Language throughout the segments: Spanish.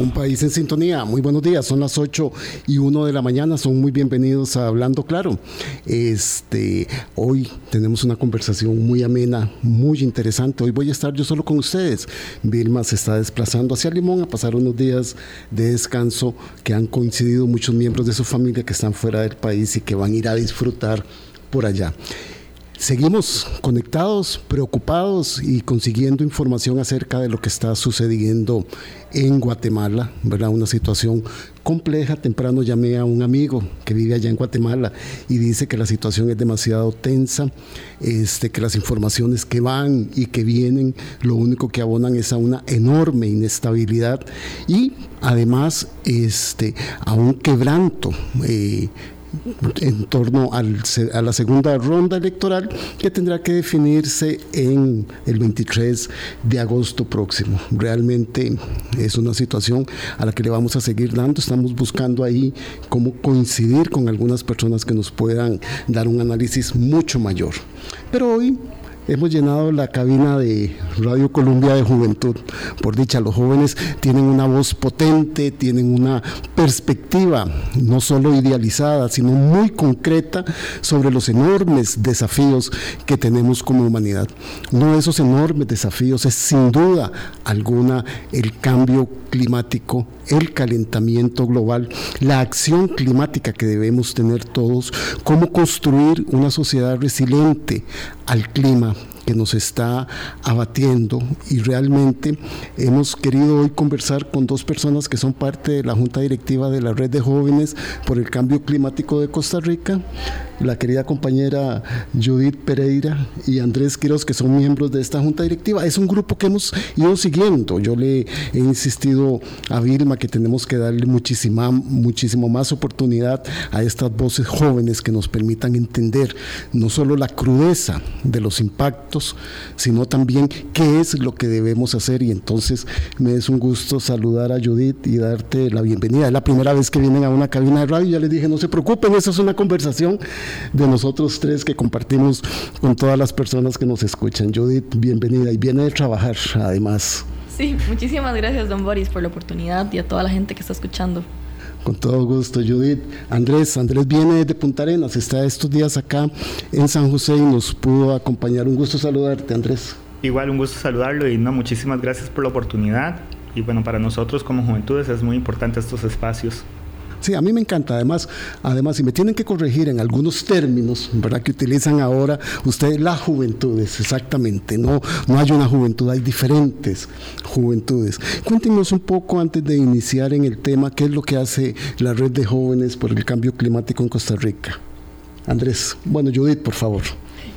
Un país en sintonía. Muy buenos días. Son las 8 y 1 de la mañana. Son muy bienvenidos a Hablando Claro. Este, hoy tenemos una conversación muy amena, muy interesante. Hoy voy a estar yo solo con ustedes. Vilma se está desplazando hacia Limón a pasar unos días de descanso que han coincidido muchos miembros de su familia que están fuera del país y que van a ir a disfrutar por allá. Seguimos conectados, preocupados y consiguiendo información acerca de lo que está sucediendo en Guatemala, ¿verdad? Una situación compleja. Temprano llamé a un amigo que vive allá en Guatemala y dice que la situación es demasiado tensa, este, que las informaciones que van y que vienen lo único que abonan es a una enorme inestabilidad y además este, a un quebranto. Eh, en torno a la segunda ronda electoral que tendrá que definirse en el 23 de agosto próximo. Realmente es una situación a la que le vamos a seguir dando. Estamos buscando ahí cómo coincidir con algunas personas que nos puedan dar un análisis mucho mayor. Pero hoy hemos llenado la cabina de Radio Colombia de Juventud. Por dicha, los jóvenes tienen una voz potente, tienen una perspectiva no solo idealizada, sino muy concreta sobre los enormes desafíos que tenemos como humanidad. Uno de esos enormes desafíos es sin duda alguna el cambio climático, el calentamiento global, la acción climática que debemos tener todos, cómo construir una sociedad resiliente al clima que nos está abatiendo y realmente hemos querido hoy conversar con dos personas que son parte de la Junta Directiva de la Red de Jóvenes por el Cambio Climático de Costa Rica, la querida compañera Judith Pereira y Andrés Quiroz, que son miembros de esta Junta Directiva. Es un grupo que hemos ido siguiendo. Yo le he insistido a Vilma que tenemos que darle muchísima, muchísimo más oportunidad a estas voces jóvenes que nos permitan entender no solo la crudeza de los impactos, sino también qué es lo que debemos hacer. Y entonces me es un gusto saludar a Judith y darte la bienvenida. Es la primera vez que vienen a una cabina de radio. Ya les dije, no se preocupen, esa es una conversación de nosotros tres que compartimos con todas las personas que nos escuchan. Judith, bienvenida y viene de trabajar además. Sí, muchísimas gracias, don Boris, por la oportunidad y a toda la gente que está escuchando. Con todo gusto, Judith. Andrés, Andrés viene de Punta Arenas, está estos días acá en San José y nos pudo acompañar. Un gusto saludarte, Andrés. Igual, un gusto saludarlo y no, muchísimas gracias por la oportunidad. Y bueno, para nosotros como juventudes es muy importante estos espacios. Sí, a mí me encanta. Además, además, si me tienen que corregir en algunos términos, ¿verdad? Que utilizan ahora ustedes las juventudes, exactamente. No, no hay una juventud, hay diferentes juventudes. Cuéntenos un poco antes de iniciar en el tema, qué es lo que hace la red de jóvenes por el cambio climático en Costa Rica. Andrés, bueno, Judith, por favor.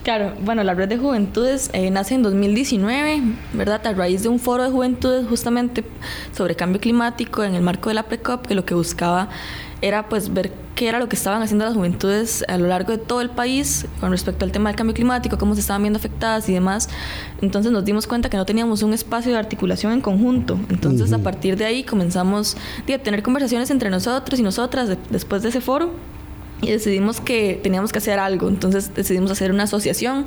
Claro, bueno, la red de juventudes eh, nace en 2019, ¿verdad? A raíz de un foro de juventudes justamente sobre cambio climático en el marco de la PRECOP, que lo que buscaba era pues ver qué era lo que estaban haciendo las juventudes a lo largo de todo el país con respecto al tema del cambio climático, cómo se estaban viendo afectadas y demás. Entonces nos dimos cuenta que no teníamos un espacio de articulación en conjunto. Entonces a partir de ahí comenzamos a tener conversaciones entre nosotros y nosotras después de ese foro y decidimos que teníamos que hacer algo. Entonces decidimos hacer una asociación.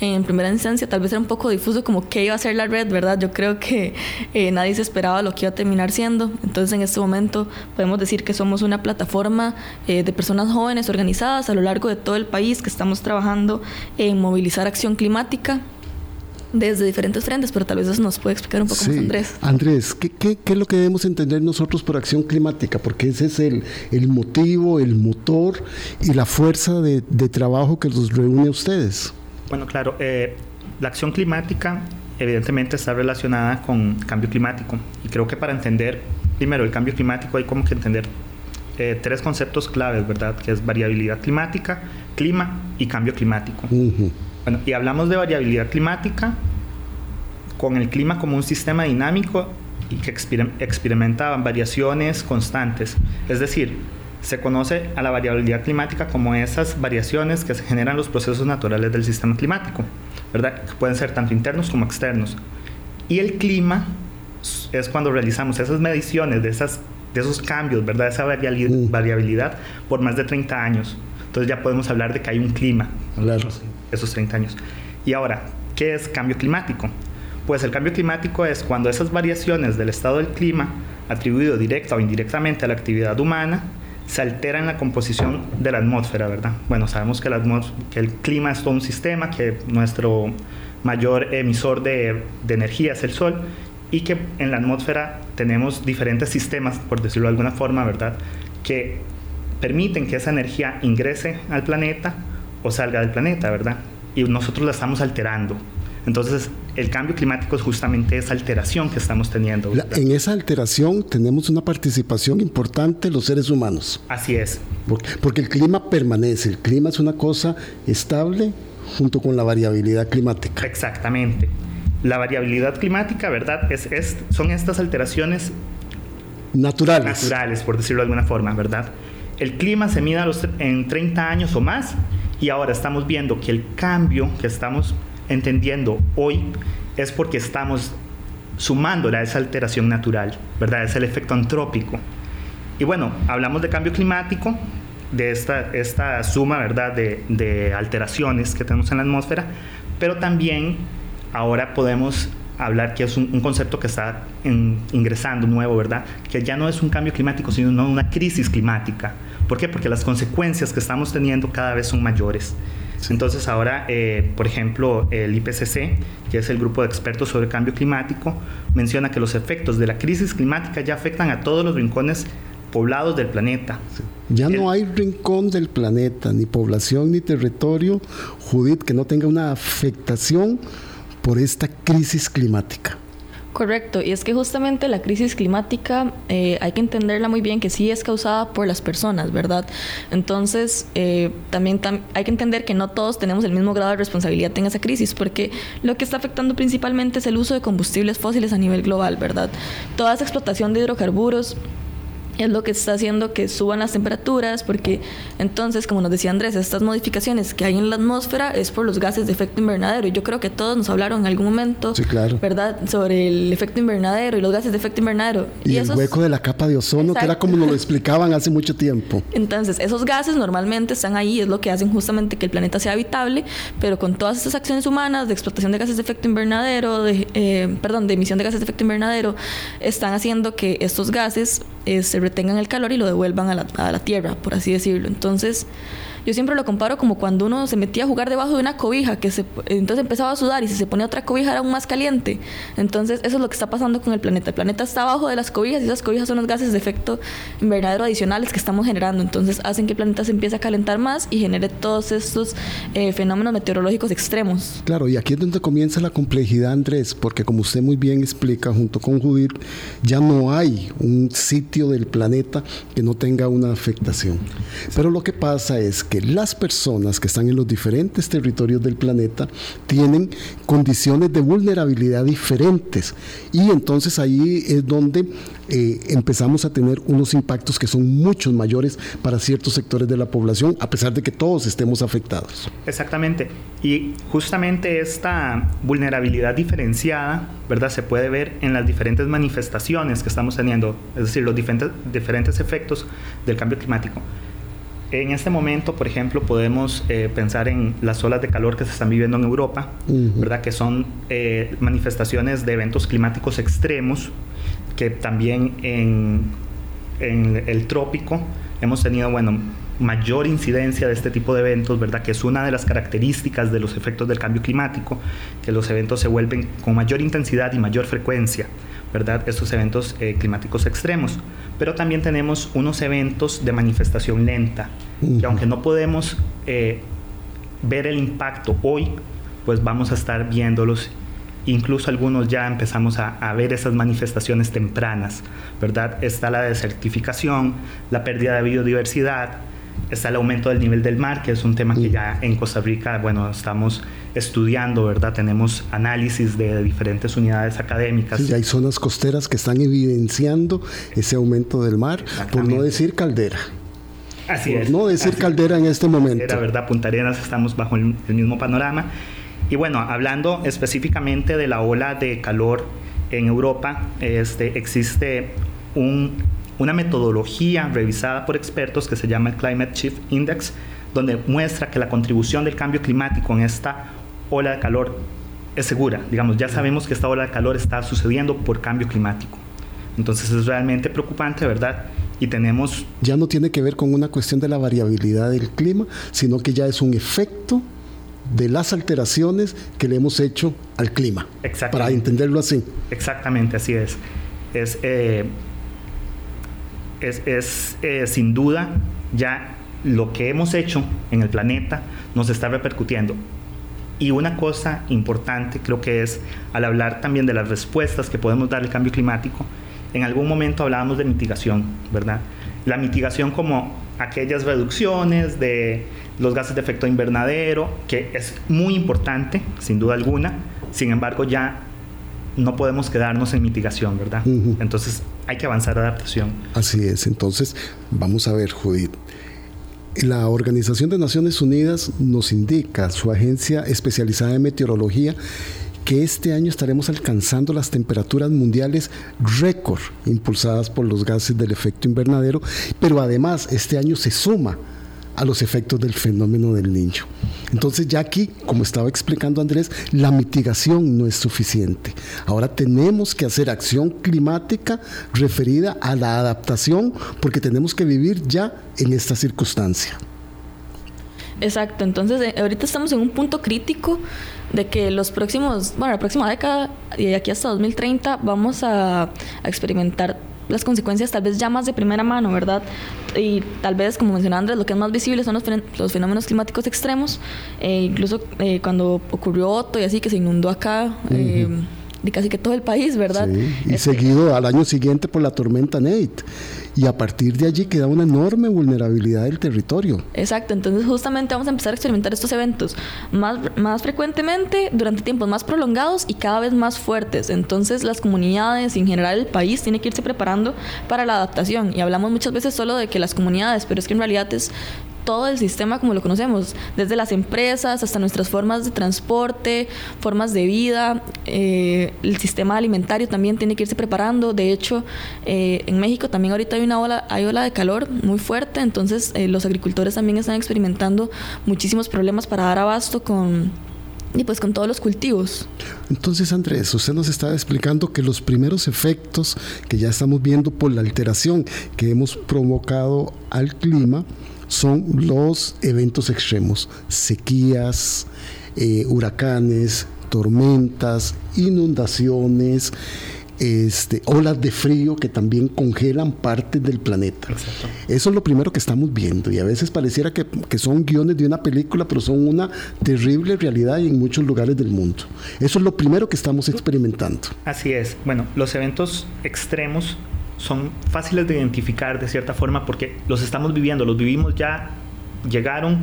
En primera instancia tal vez era un poco difuso como qué iba a ser la red, ¿verdad? Yo creo que eh, nadie se esperaba lo que iba a terminar siendo. Entonces en este momento podemos decir que somos una plataforma eh, de personas jóvenes organizadas a lo largo de todo el país que estamos trabajando en movilizar acción climática desde diferentes frentes, pero tal vez eso nos puede explicar un poco más Andrés. Andrés, ¿qué, ¿qué, qué, es lo que debemos entender nosotros por acción climática? Porque ese es el, el motivo, el motor y la fuerza de, de, trabajo que los reúne a ustedes. Bueno, claro, eh, la acción climática evidentemente está relacionada con cambio climático y creo que para entender primero el cambio climático hay como que entender eh, tres conceptos claves, ¿verdad? Que es variabilidad climática, clima y cambio climático. Uh bueno, y hablamos de variabilidad climática con el clima como un sistema dinámico y que experimenta variaciones constantes. Es decir, se conoce a la variabilidad climática como esas variaciones que se generan los procesos naturales del sistema climático, ¿verdad? Que pueden ser tanto internos como externos. Y el clima es cuando realizamos esas mediciones de, esas, de esos cambios, ¿verdad? Esa mm. variabilidad por más de 30 años. Entonces ya podemos hablar de que hay un clima. Claro esos 30 años. Y ahora, ¿qué es cambio climático? Pues el cambio climático es cuando esas variaciones del estado del clima atribuido directa o indirectamente a la actividad humana, se altera en la composición de la atmósfera, ¿verdad? Bueno, sabemos que, que el clima es todo un sistema, que nuestro mayor emisor de, de, energía es el Sol y que en la atmósfera tenemos diferentes sistemas, por decirlo de alguna forma, ¿verdad? Que permiten que esa energía ingrese al planeta o salga del planeta, ¿verdad? Y nosotros la estamos alterando. Entonces, el cambio climático es justamente esa alteración que estamos teniendo. en esa alteración tenemos una participación importante los seres humanos. Así es. Porque, porque, el clima permanece, el clima es una cosa estable junto con la variabilidad climática. Exactamente. La variabilidad climática, ¿verdad? Es, es, son estas alteraciones naturales. Naturales, por decirlo de alguna forma, ¿verdad? El clima se mide los, en 30 años o más y ahora estamos viendo que el cambio que estamos entendiendo hoy es porque estamos sumando a esa alteración natural, ¿verdad? Es el efecto antrópico. Y bueno, hablamos de cambio climático, de esta, esta suma, ¿verdad?, de, de alteraciones que tenemos en la atmósfera, pero también ahora podemos hablar que es un, concepto que está ingresando nuevo, ¿verdad? Que ya no es un cambio climático, sino una crisis climática. ¿Por qué? Porque las consecuencias que estamos teniendo cada vez son mayores. Entonces ahora, eh, por ejemplo, el IPCC, que es el grupo de expertos sobre cambio climático, menciona que los efectos de la crisis climática ya afectan a todos los rincones poblados del planeta. Ya no hay rincón del planeta, ni población, ni territorio, Judith, que no tenga una afectación por esta crisis climática. Correcto, y es que justamente la crisis climática eh, hay que entenderla muy bien que sí es causada por las personas, ¿verdad? Entonces, eh, también hay que entender que no todos tenemos el mismo grado de responsabilidad en esa crisis, porque lo que está afectando principalmente es el uso de combustibles fósiles a nivel global, ¿verdad? Toda esa explotación de hidrocarburos es lo que está haciendo que suban las temperaturas, porque entonces, como nos decía Andrés, estas modificaciones que hay en la atmósfera es por los gases de efecto invernadero. Y yo creo que todos nos hablaron en algún momento, ¿verdad?, sobre el efecto invernadero y los gases de efecto invernadero. Y, el hueco de la capa de ozono, que era como nos lo explicaban hace mucho tiempo. Entonces, esos gases normalmente están ahí, es lo que hacen justamente que el planeta sea habitable, pero con todas estas acciones humanas de explotación de gases de efecto invernadero, de, eh, perdón, de emisión de gases de efecto invernadero, están haciendo que estos gases se retengan el calor y lo devuelvan a la, a la tierra, por así decirlo. Entonces, yo siempre lo comparo como cuando uno se metía a jugar debajo de una cobija, que se, entonces empezaba a sudar y si se ponía otra cobija era aún más caliente. Entonces eso es lo que está pasando con el planeta. El planeta está abajo de las cobijas y esas cobijas son los gases de efecto invernadero adicionales que estamos generando. Entonces hacen que el planeta se empiece a calentar más y genere todos estos eh, fenómenos meteorológicos extremos. Claro, y aquí es donde comienza la complejidad, Andrés, porque como usted muy bien explica junto con Judith, ya no hay un sitio del planeta que no tenga una afectación. Pero lo que pasa es que las personas que están en los diferentes territorios del planeta tienen condiciones de vulnerabilidad diferentes y entonces ahí es donde eh, empezamos a tener unos impactos que son muchos mayores para ciertos sectores de la población, a pesar de que todos estemos afectados. Exactamente. Y justamente esta vulnerabilidad diferenciada, ¿verdad? Se puede ver en las diferentes manifestaciones que estamos teniendo, es decir, los diferentes, diferentes efectos del cambio climático. En este momento, por ejemplo, podemos eh, pensar en las olas de calor que se están viviendo en Europa, ¿verdad? Que son eh, manifestaciones de eventos climáticos extremos, que también en, en, el trópico hemos tenido, bueno, mayor incidencia de este tipo de eventos, ¿verdad? Que es una de las características de los efectos del cambio climático, que los eventos se vuelven con mayor intensidad y mayor frecuencia. ¿Verdad? Estos eventos eh, climáticos extremos. Pero también tenemos unos eventos de manifestación lenta, que aunque no podemos eh, ver el impacto hoy, pues vamos a estar viéndolos. Incluso algunos ya empezamos a, a, ver esas manifestaciones tempranas, ¿verdad? Está la desertificación, la pérdida de biodiversidad, está el aumento del nivel del mar, que es un tema que ya en Costa Rica, bueno, estamos estudiando, ¿verdad? Tenemos análisis de diferentes unidades académicas. Sí, hay zonas costeras que están evidenciando ese aumento del mar, por no decir caldera. Así por es. No decir caldera en este momento. La verdad, Punta Arenas estamos bajo el, mismo panorama. Y bueno, hablando específicamente de la ola de calor en Europa, este, existe un, una metodología revisada por expertos que se llama el Climate Shift Index, donde muestra que la contribución del cambio climático en esta ola de calor es segura. Digamos, ya sabemos que esta ola de calor está sucediendo por cambio climático. Entonces es realmente preocupante, ¿verdad? Y tenemos... Ya no tiene que ver con una cuestión de la variabilidad del clima, sino que ya es un efecto de las alteraciones que le hemos hecho al clima. Para entenderlo así. Exactamente, así es. Es, eh, es, eh, sin duda ya lo que hemos hecho en el planeta nos está repercutiendo. Y una cosa importante creo que es, al hablar también de las respuestas que podemos dar al cambio climático, en algún momento hablábamos de mitigación, ¿verdad? La mitigación como aquellas reducciones de los gases de efecto invernadero, que es muy importante, sin duda alguna, sin embargo ya no podemos quedarnos en mitigación, ¿verdad? Entonces hay que avanzar a adaptación. Así es, entonces vamos a ver, Judith. La Organización de Naciones Unidas nos indica, su agencia especializada en meteorología, que este año estaremos alcanzando las temperaturas mundiales récord impulsadas por los gases del efecto invernadero, pero además este año se suma a los efectos del fenómeno del niño. Entonces ya aquí, como estaba explicando Andrés, la mitigación no es suficiente. Ahora tenemos que hacer acción climática referida a la adaptación porque tenemos que vivir ya en esta circunstancia. Exacto, entonces eh, ahorita estamos en un punto crítico de que los próximos, bueno, la próxima década y de aquí hasta 2030 vamos a, a experimentar las consecuencias tal vez ya más de primera mano, ¿verdad? Y tal vez, como mencionaba Andrés, lo que es más visible son los, fenómenos climáticos extremos, eh, incluso eh, cuando ocurrió Otto y así, que se inundó acá. Eh, de casi que todo el país, ¿verdad? Sí, y este seguido al año siguiente por la tormenta Nate y a partir de allí queda una enorme vulnerabilidad del territorio. Exacto, entonces justamente vamos a empezar a experimentar estos eventos más, más frecuentemente, durante tiempos más prolongados y cada vez más fuertes. Entonces las comunidades y en general el país tiene que irse preparando para la adaptación. Y hablamos muchas veces solo de que las comunidades, pero es que en realidad es todo el sistema como lo conocemos, desde las empresas hasta nuestras formas de transporte, formas de vida, eh, el sistema alimentario también tiene que irse preparando. De hecho, eh, en México también ahorita hay una ola, hay ola de calor muy fuerte, entonces eh, los agricultores también están experimentando muchísimos problemas para dar abasto con y pues con todos los cultivos. Entonces, Andrés, usted nos estaba explicando que los primeros efectos que ya estamos viendo por la alteración que hemos provocado al clima son los eventos extremos, sequías, eh, huracanes, tormentas, inundaciones, este, olas de frío que también congelan partes del planeta. Eso es lo primero que estamos viendo y a veces pareciera que, que, son guiones de una película, pero son una terrible realidad en muchos lugares del mundo. Eso es lo primero que estamos experimentando. Así es. Bueno, los eventos extremos son fáciles de identificar de cierta forma porque los estamos viviendo, los vivimos ya, llegaron,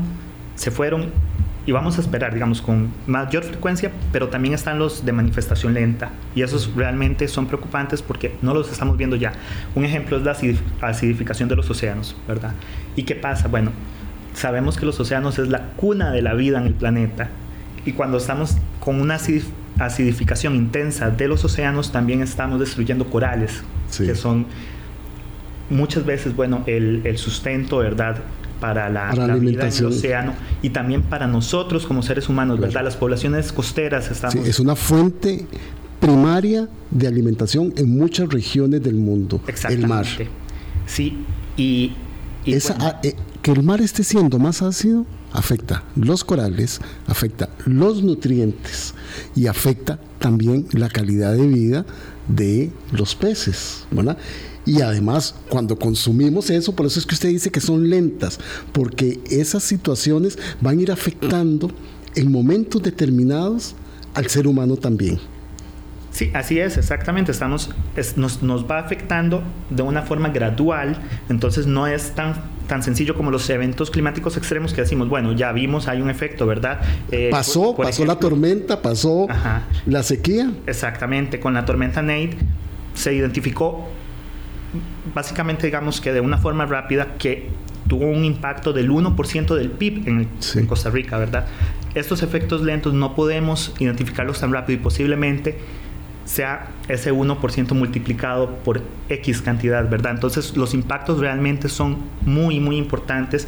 se fueron y vamos a esperar, digamos, con mayor frecuencia, pero también están los de manifestación lenta y esos realmente son preocupantes porque no los estamos viendo ya. Un ejemplo es la acidificación de los océanos, ¿verdad? ¿Y qué pasa? Bueno, sabemos que los océanos es la cuna de la vida en el planeta y cuando estamos con una acidificación intensa de los océanos también estamos destruyendo corales, que son muchas veces, bueno, el, el sustento, ¿verdad? Para la, vida en el océano y también para nosotros como seres humanos, ¿verdad? Las poblaciones costeras estamos... Sí, es una fuente primaria de alimentación en muchas regiones del mundo, el mar. Sí, y... Esa, eh, que el mar esté siendo más ácido afecta los corales, afecta los nutrientes y afecta también la calidad de vida de los peces. Y además, cuando consumimos eso, por eso es que usted dice que son lentas, porque esas situaciones van a ir afectando en momentos determinados al ser humano también. Sí, así es, exactamente. Estamos, nos, nos, va afectando de una forma gradual, entonces no es tan, tan sencillo como los eventos climáticos extremos que decimos, bueno, ya vimos, hay un efecto, ¿verdad? Eh, pasó, pasó la tormenta, pasó la sequía. Exactamente, con la tormenta Nate se identificó básicamente, digamos que de una forma rápida que tuvo un impacto del 1% del PIB en, en Costa Rica, ¿verdad? Estos efectos lentos no podemos identificarlos tan rápido y posiblemente sea ese 1% multiplicado por X cantidad, ¿verdad? Entonces los impactos realmente son muy, muy importantes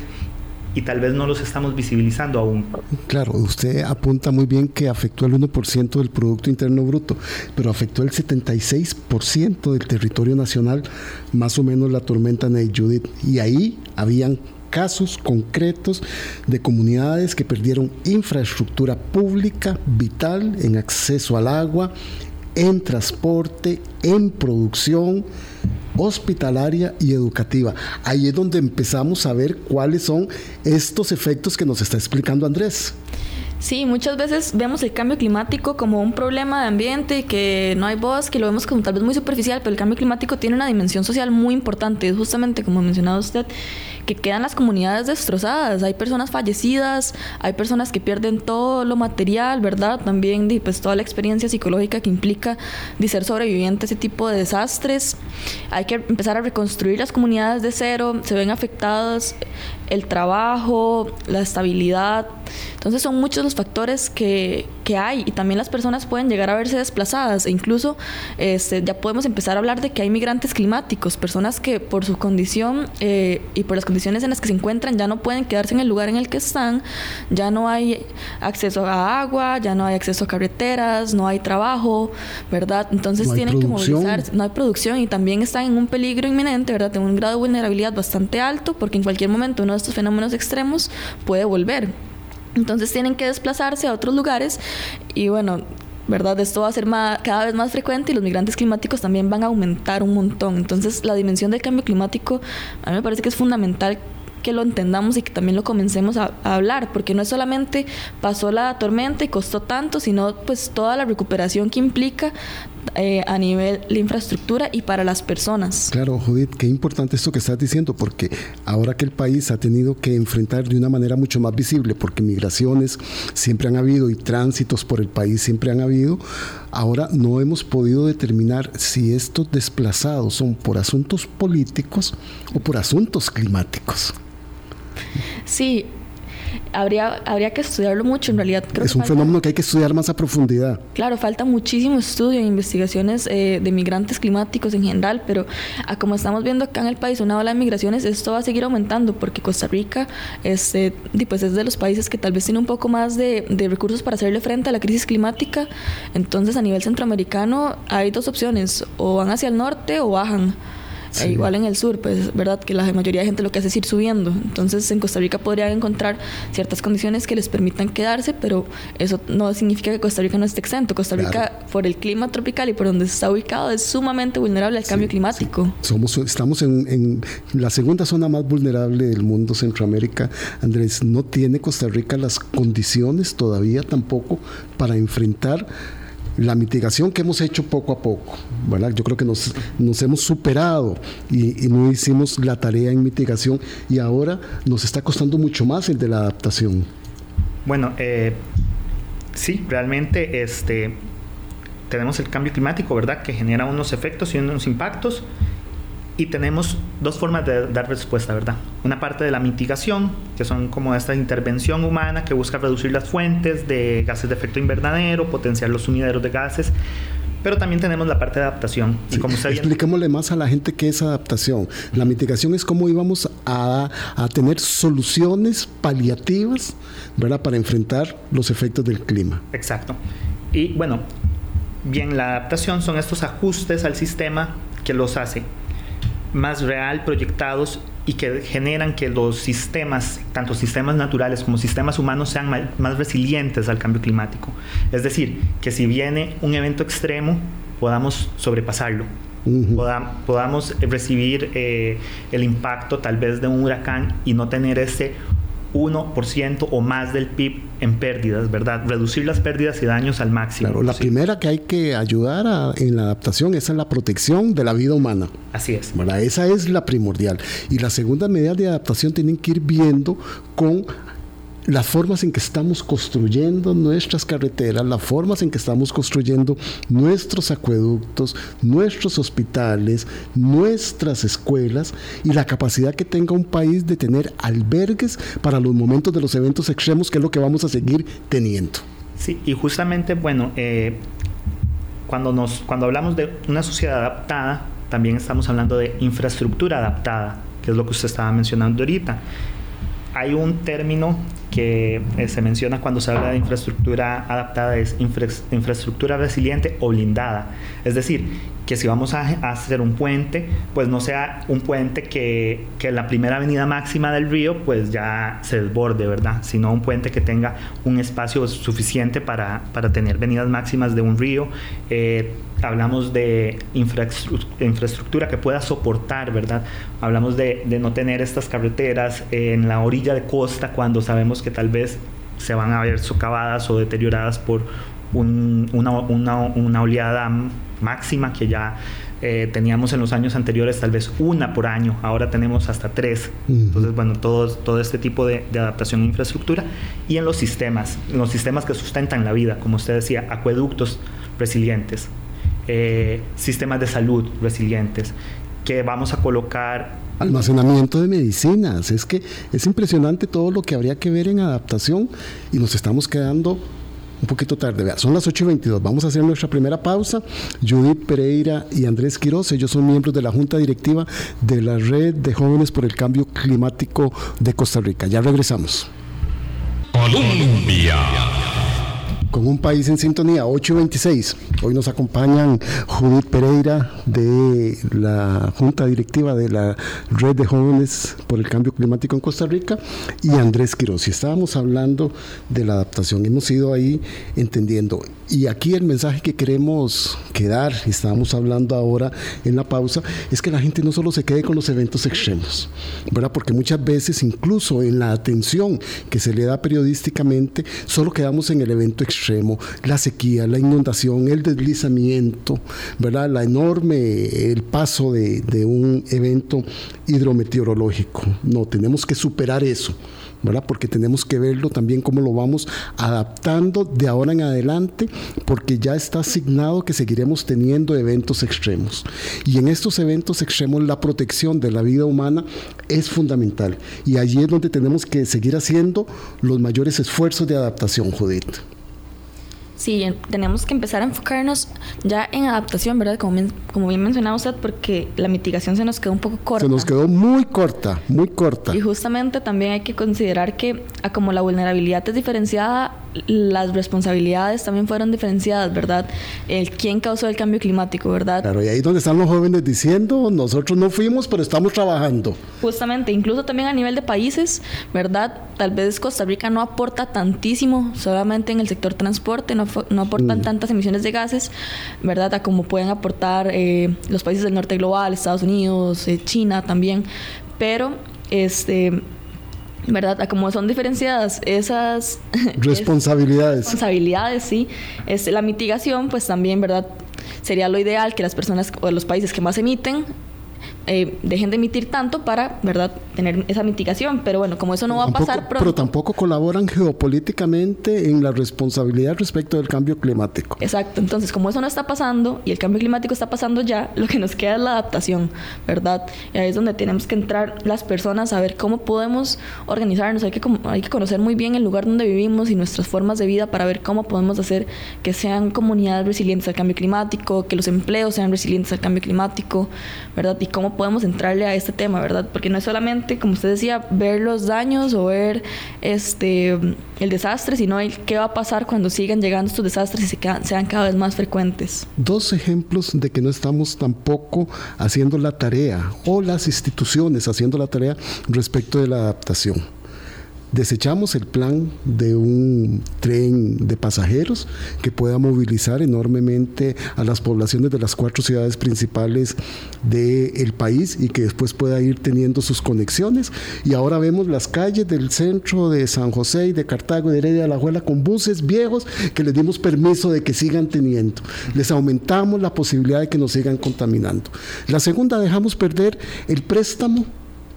y tal vez no los estamos visibilizando aún. Claro, usted apunta muy bien que afectó el 1% del Producto Interno Bruto, pero afectó el 76% del territorio nacional, más o menos la tormenta Ney Judith. Y ahí habían casos concretos de comunidades que perdieron infraestructura pública vital en acceso al agua, en transporte, en producción hospitalaria y educativa. Ahí es donde empezamos a ver cuáles son estos efectos que nos está explicando Andrés. Sí, muchas veces vemos el cambio climático como un problema de ambiente, que no hay bosque, lo vemos como tal vez muy superficial, pero el cambio climático tiene una dimensión social muy importante, justamente como mencionado usted, que quedan las comunidades destrozadas, hay personas fallecidas, hay personas que pierden todo lo material, ¿verdad? También pues toda la experiencia psicológica que implica de ser sobreviviente a ese tipo de desastres. Hay que empezar a reconstruir las comunidades de cero, se ven afectadas el trabajo, la estabilidad. Entonces son muchos los factores que, que, hay y también las personas pueden llegar a verse desplazadas e incluso este, ya podemos empezar a hablar de que hay migrantes climáticos, personas que por su condición eh, y por las condiciones en las que se encuentran ya no pueden quedarse en el lugar en el que están, ya no hay acceso a agua, ya no hay acceso a carreteras, no hay trabajo, ¿verdad? Entonces tienen que movilizarse, no hay producción y también están en un peligro inminente, ¿verdad? En un grado de vulnerabilidad bastante alto porque en cualquier momento uno estos fenómenos extremos puede volver. Entonces tienen que desplazarse a otros lugares y bueno, ¿verdad? Esto va a ser cada vez más frecuente y los migrantes climáticos también van a aumentar un montón. Entonces, la dimensión del cambio climático a mí me parece que es fundamental que lo entendamos y que también lo comencemos a, hablar, porque no es solamente pasó la tormenta y costó tanto, sino pues toda la recuperación que implica eh, a nivel de infraestructura y para las personas. Claro, Judith, qué importante esto que estás diciendo, porque ahora que el país ha tenido que enfrentar de una manera mucho más visible, porque migraciones siempre han habido y tránsitos por el país siempre han habido, ahora no hemos podido determinar si estos desplazados son por asuntos políticos o por asuntos climáticos. Sí, habría, habría que estudiarlo mucho, en realidad. Creo es un fenómeno que hay que estudiar más a profundidad. Claro, falta muchísimo estudio e investigaciones eh, de migrantes climáticos en general, pero a como estamos viendo acá en el país, una ola de migraciones, esto va a seguir aumentando porque Costa Rica este, pues es de los países que tal vez tiene un poco más de, de recursos para hacerle frente a la crisis climática. Entonces, a nivel centroamericano hay dos opciones, o van hacia el norte o bajan. Igual en el sur, pues, ¿verdad? Que la mayoría de gente lo que hace es ir subiendo. Entonces, en Costa Rica podrían encontrar ciertas condiciones que les permitan quedarse, pero eso no significa que Costa Rica no esté exento. Costa Rica, por el clima tropical y por donde está ubicado, es sumamente vulnerable al cambio climático. Somos, estamos en, en la segunda zona más vulnerable del mundo, Centroamérica. Andrés, no tiene Costa Rica las condiciones todavía tampoco para enfrentar la mitigación que hemos hecho poco a poco, ¿verdad? Yo creo que nos, nos hemos superado y, no hicimos la tarea en mitigación y ahora nos está costando mucho más el de la adaptación. Bueno, eh, sí, realmente este, tenemos el cambio climático, ¿verdad? Que genera unos efectos y unos impactos y tenemos dos formas de dar respuesta, ¿verdad? Una parte de la mitigación, que son como esta intervención humana que busca reducir las fuentes de gases de efecto invernadero, potenciar los sumideros de gases, pero también tenemos la parte de adaptación. y como expliquémosle más a la gente qué es adaptación. La mitigación es cómo íbamos a, a, tener soluciones paliativas, ¿verdad? Para enfrentar los efectos del clima. Exacto. Y bueno, bien, la adaptación son estos ajustes al sistema que los hace más real proyectados y que generan que los sistemas, tanto sistemas naturales como sistemas humanos, sean más resilientes al cambio climático. Es decir, que si viene un evento extremo, podamos sobrepasarlo. podamos recibir eh, el impacto tal vez de un huracán y no tener ese 1% o más del PIB en pérdidas, ¿verdad? Reducir las pérdidas y daños al máximo. Claro, la primera que hay que ayudar en la adaptación es en la protección de la vida humana. Así es. Esa es la primordial. Y la segunda medida de adaptación tienen que ir viendo con las formas en que estamos construyendo nuestras carreteras, las formas en que estamos construyendo nuestros acueductos, nuestros hospitales, nuestras escuelas y la capacidad que tenga un país de tener albergues para los momentos de los eventos extremos, que es lo que vamos a seguir teniendo. Sí, y justamente, bueno, eh, cuando, nos, cuando hablamos de una sociedad adaptada, también estamos hablando de infraestructura adaptada, que es lo que usted estaba mencionando ahorita hay un término que eh, se menciona cuando se habla de infraestructura adaptada, es infraestructura resiliente o blindada. Es decir, que si vamos a, hacer un puente, pues no sea un puente que, la primera avenida máxima del río pues ya se desborde, ¿verdad? Sino un puente que tenga un espacio suficiente para, para tener venidas máximas de un río. Eh, hablamos de infraestructura que pueda soportar, ¿verdad? Hablamos de, de, no tener estas carreteras en la orilla de costa cuando sabemos que tal vez se van a ver socavadas o deterioradas por una, una, una, oleada máxima que ya eh, teníamos en los años anteriores tal vez una por año, ahora tenemos hasta tres. Entonces, bueno, todo, todo este tipo de, de, adaptación a infraestructura y en los sistemas, en los sistemas que sustentan la vida, como usted decía, acueductos resilientes, eh, sistemas de salud resilientes, que vamos a colocar almacenamiento de medicinas. Es que es impresionante todo lo que habría que ver en adaptación y nos estamos quedando un poquito tarde. Vea, son las 8 y 22. Vamos a hacer nuestra primera pausa. Judith Pereira y Andrés Quiroz, ellos son miembros de la Junta Directiva de la Red de Jóvenes por el Cambio Climático de Costa Rica. Ya regresamos. Colombia con un país en sintonía, 826. Hoy nos acompañan Judith Pereira de la Junta Directiva de la Red de Jóvenes por el Cambio Climático en Costa Rica y Andrés Quiroz. Y estábamos hablando de la adaptación, hemos ido ahí entendiendo. Y aquí el mensaje que queremos quedar, y estábamos hablando ahora en la pausa, es que la gente no solo se quede con los eventos extremos, ¿verdad? Porque muchas veces, incluso en la atención que se le da periodísticamente, solo quedamos en el evento extremo la sequía, la inundación, el deslizamiento, ¿verdad? La enorme, el paso de, de un evento hidrometeorológico. No, tenemos que superar eso. ¿verdad? Porque tenemos que verlo también cómo lo vamos adaptando de ahora en adelante, porque ya está asignado que seguiremos teniendo eventos extremos. Y en estos eventos extremos la protección de la vida humana es fundamental. Y allí es donde tenemos que seguir haciendo los mayores esfuerzos de adaptación, Judith. Sí, tenemos que empezar a enfocarnos ya en adaptación, ¿verdad? Como, como bien mencionaba usted, porque la mitigación se nos quedó un poco corta. Se nos quedó muy corta, muy corta. Y justamente también hay que considerar que como la vulnerabilidad es diferenciada, las responsabilidades también fueron diferenciadas, ¿verdad? El quién causó el cambio climático, ¿verdad? Claro, y ahí donde están los jóvenes diciendo, nosotros no fuimos, pero estamos trabajando. Justamente, incluso también a nivel de países, ¿verdad? Tal vez Costa Rica no aporta tantísimo solamente en el sector transporte, no, no aportan mm. tantas emisiones de gases, ¿verdad? A como pueden aportar eh, los países del norte global, Estados Unidos, eh, China también, pero este ¿verdad? Como son diferenciadas esas responsabilidades. responsabilidades, sí. Es, la mitigación, pues también, ¿verdad? Sería lo ideal que las personas o los países que más emiten eh, dejen de emitir tanto para, ¿verdad?, tener esa mitigación. Pero bueno, como eso no va a pasar pronto. Pero tampoco colaboran geopolíticamente en la responsabilidad respecto del cambio climático. Exacto. Entonces, como eso no está pasando y el cambio climático está pasando ya, lo que nos queda es la adaptación, ¿verdad? Y ahí es donde tenemos que entrar las personas a ver cómo podemos organizarnos. Hay que, hay que conocer muy bien el lugar donde vivimos y nuestras formas de vida para ver cómo podemos hacer que sean comunidades resilientes al cambio climático, que los empleos sean resilientes al cambio climático, ¿verdad? Y cómo podemos entrarle a este tema, ¿verdad? Porque no es solamente, como usted decía, ver los daños o ver este, el desastre, sino el qué va a pasar cuando sigan llegando estos desastres y se sean cada vez más frecuentes. Dos ejemplos de que no estamos tampoco haciendo la tarea o las instituciones haciendo la tarea respecto de la adaptación desechamos el plan de un tren de pasajeros que pueda movilizar enormemente a las poblaciones de las cuatro ciudades principales del país y que después pueda ir teniendo sus conexiones. Y ahora vemos las calles del centro de San José y de Cartago de Heredia de la Juela con buses viejos que les dimos permiso de que sigan teniendo. Les aumentamos la posibilidad de que nos sigan contaminando. La segunda, dejamos perder el préstamo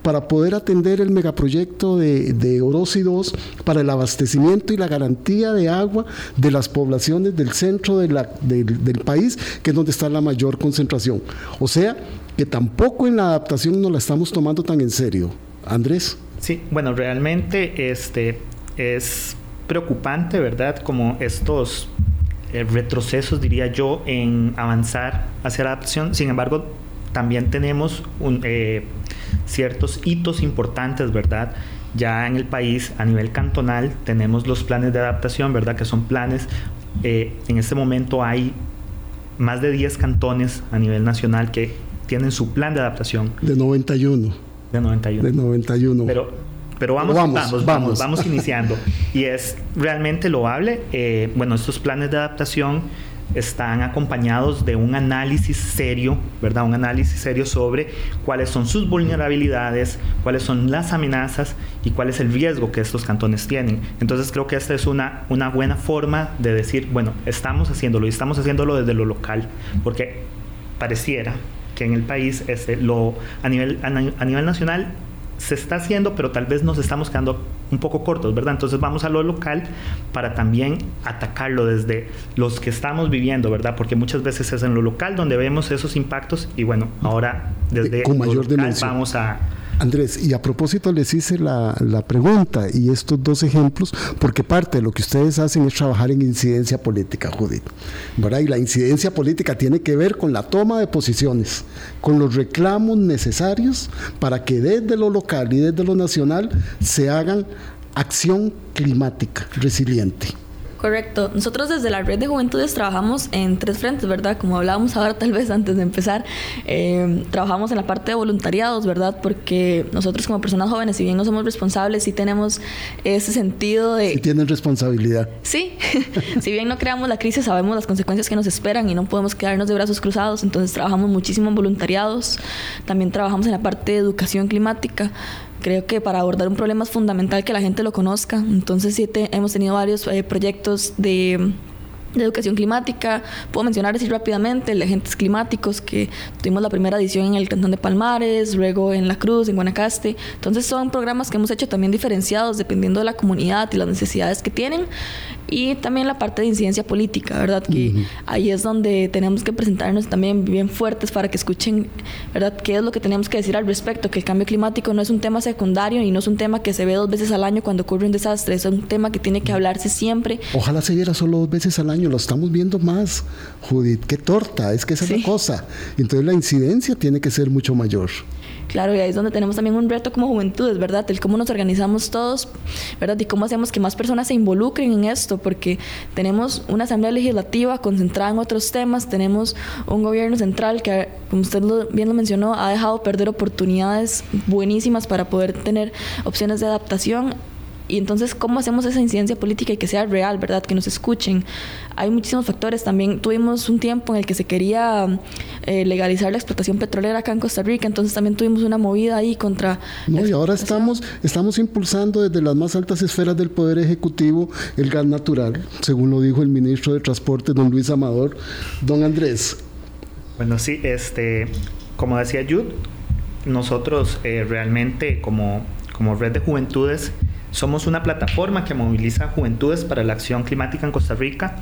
para poder atender el megaproyecto de, de Orosi 2 para el abastecimiento y la garantía de agua de las poblaciones del centro de la, del país, que es donde está la mayor concentración. O sea, que tampoco en la adaptación nos la estamos tomando tan en serio. Andrés. Sí, bueno, realmente este, es preocupante, ¿verdad? Como estos eh, retrocesos, diría yo, en avanzar hacia la adaptación. Sin embargo, también tenemos un, eh, ciertos hitos importantes, ¿verdad? ya en el país, a nivel cantonal, tenemos los planes de adaptación, ¿verdad? Que son planes, eh, en este momento hay más de 10 cantones a nivel nacional que tienen su plan de adaptación. De 91. De 91. De 91. Pero, pero vamos, vamos, vamos, vamos, iniciando. y es realmente loable. Eh, bueno, estos planes de adaptación están acompañados de un análisis serio, ¿verdad? Un análisis serio sobre cuáles son sus vulnerabilidades, cuáles son las amenazas y cuál es el riesgo que estos cantones tienen. Entonces creo que esta es una, una buena forma de decir, bueno, estamos haciéndolo y estamos haciéndolo desde lo local, porque pareciera que en el país este, lo, a, nivel, a nivel nacional se está haciendo, pero tal vez nos estamos quedando un poco cortos, ¿verdad? Entonces vamos a lo local para también atacarlo desde los que estamos viviendo, ¿verdad? Porque muchas veces es en lo local donde vemos esos impactos y bueno, ahora desde Con mayor lo local vamos a Andrés, y a propósito les hice la, pregunta y estos dos ejemplos, porque parte de lo que ustedes hacen es trabajar en incidencia política, Judith. ¿verdad? Y la incidencia política tiene que ver con la toma de posiciones, con los reclamos necesarios para que desde lo local y desde lo nacional se hagan acción climática resiliente. Correcto. Nosotros desde la red de juventudes trabajamos en tres frentes, ¿verdad? Como hablábamos ahora tal vez antes de empezar, eh, trabajamos en la parte de voluntariados, ¿verdad? Porque nosotros como personas jóvenes, si bien no somos responsables, sí tenemos ese sentido de... Sí tienen responsabilidad. Sí, si bien no creamos la crisis, sabemos las consecuencias que nos esperan y no podemos quedarnos de brazos cruzados, entonces trabajamos muchísimo en voluntariados, también trabajamos en la parte de educación climática creo que para abordar un problema es fundamental que la gente lo conozca. Entonces sí hemos tenido varios eh, proyectos de de educación climática. Puedo mencionar así rápidamente el agentes climáticos que tuvimos la primera edición en el Cantón de Palmares, luego en La Cruz, en Guanacaste. Entonces son programas que hemos hecho también diferenciados dependiendo de la comunidad y las necesidades que tienen. Y también la parte de incidencia política, ¿verdad? Que ahí es donde tenemos que presentarnos también bien fuertes para que escuchen, ¿verdad? ¿Qué es lo que tenemos que decir al respecto? Que el cambio climático no es un tema secundario y no es un tema que se ve dos veces al año cuando ocurre un desastre, es un tema que tiene que hablarse siempre. Ojalá se viera solo dos veces al año lo estamos viendo más, Judith, qué torta, es que esa es la cosa. Entonces la incidencia tiene que ser mucho mayor. Claro, y ahí es donde tenemos también un reto como juventudes, ¿verdad? El cómo nos organizamos todos, ¿verdad? Y cómo hacemos que más personas se involucren en esto, porque tenemos una asamblea legislativa concentrada en otros temas, tenemos un gobierno central que, como usted bien lo mencionó, ha dejado perder oportunidades buenísimas para poder tener opciones de adaptación y entonces, ¿cómo hacemos esa incidencia política y que sea real, verdad? Que nos escuchen. Hay muchísimos factores. También tuvimos un tiempo en el que se quería eh, legalizar la explotación petrolera acá en Costa Rica, entonces también tuvimos una movida ahí contra... No, y ahora estamos, estamos impulsando desde las más altas esferas del Poder Ejecutivo el gas natural, según lo dijo el ministro de Transporte, don Luis Amador. Don Andrés. Bueno, sí, este, como decía Jude, nosotros eh, realmente como, como red de juventudes somos una plataforma que moviliza juventudes para la acción climática en Costa Rica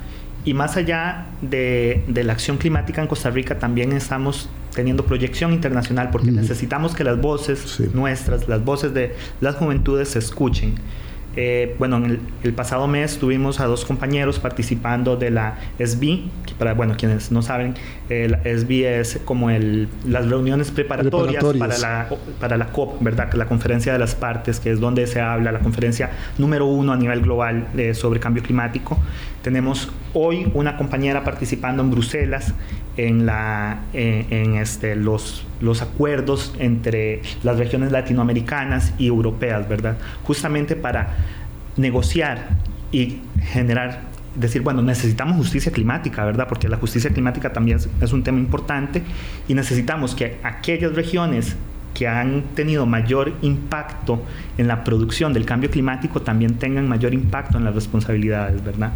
y más allá de, la acción climática en Costa Rica también estamos teniendo proyección internacional porque necesitamos que las voces nuestras, las voces de las juventudes se escuchen. Eh, bueno, en el, pasado mes tuvimos a dos compañeros participando de la SB, que para bueno, quienes no saben, eh, la SB es como el, las reuniones preparatorias, Para, la, para la COP, ¿verdad? La conferencia de las partes, que es donde se habla, la conferencia número uno a nivel global eh, sobre cambio climático. Tenemos hoy una compañera participando en Bruselas en, en este, los, los acuerdos entre las regiones latinoamericanas y europeas, ¿verdad? Justamente para negociar y generar, decir, bueno, necesitamos justicia climática, ¿verdad? Porque la justicia climática también es un tema importante y necesitamos que aquellas regiones que han tenido mayor impacto en la producción del cambio climático también tengan mayor impacto en las responsabilidades, ¿verdad?